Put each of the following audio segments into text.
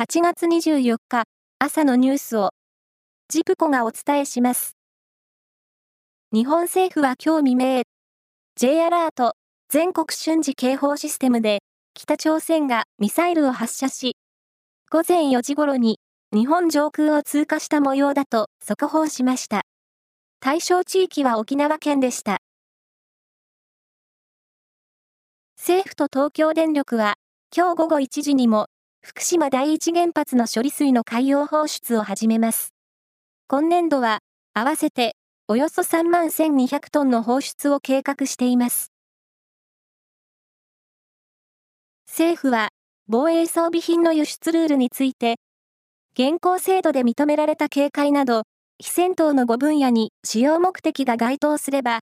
8月24日朝のニュースをジプコがお伝えします。日本政府は今日未明、J アラート全国瞬時警報システムで北朝鮮がミサイルを発射し、午前4時頃に日本上空を通過した模様だと速報しました。対象地域は沖縄県でした。政府と東京電力は今日午後1時にも福島第一原発の処理水の海洋放出を始めます。今年度は、合わせて、およそ3万1200トンの放出を計画しています。政府は、防衛装備品の輸出ルールについて、現行制度で認められた警戒など、非戦闘の5分野に使用目的が該当すれば、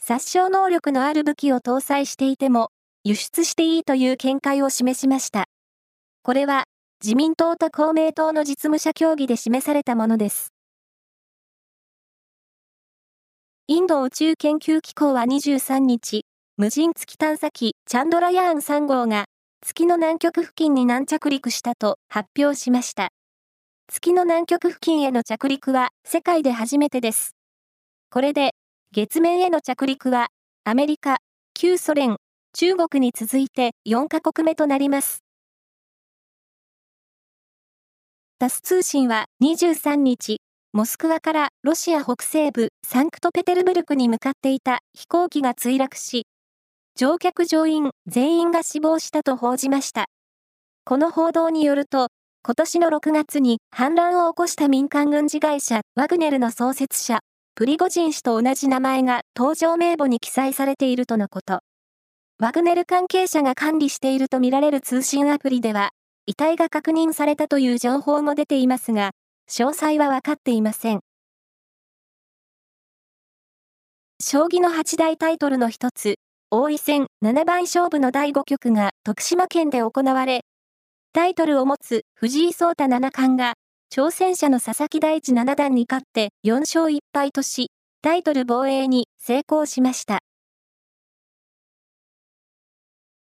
殺傷能力のある武器を搭載していても、輸出していいという見解を示しました。これは自民党と公明党の実務者協議で示されたものです。インド宇宙研究機構は23日、無人月探査機チャンドラヤーン3号が月の南極付近に軟着陸したと発表しました。月の南極付近への着陸は世界で初めてです。これで月面への着陸はアメリカ、旧ソ連、中国に続いて4カ国目となります。タス通信は23日、モスクワからロシア北西部サンクトペテルブルクに向かっていた飛行機が墜落し、乗客乗員全員が死亡したと報じました。この報道によると、今年の6月に反乱を起こした民間軍事会社ワグネルの創設者、プリゴジン氏と同じ名前が登場名簿に記載されているとのこと。ワグネル関係者が管理しているとみられる通信アプリでは、遺体が確認されたという情報も出ていますが、詳細は分かっていません。将棋の八大タイトルの一つ、王位戦七番勝負の第5局が徳島県で行われ、タイトルを持つ藤井聡太七冠が、挑戦者の佐々木大地七段に勝って4勝1敗とし、タイトル防衛に成功しました。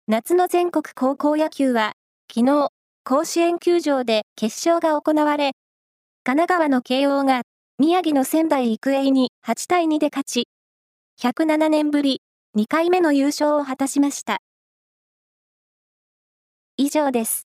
夏の全国高校野球は、昨日、甲子園球場で決勝が行われ、神奈川の慶応が宮城の仙台育英に8対2で勝ち、107年ぶり2回目の優勝を果たしました。以上です。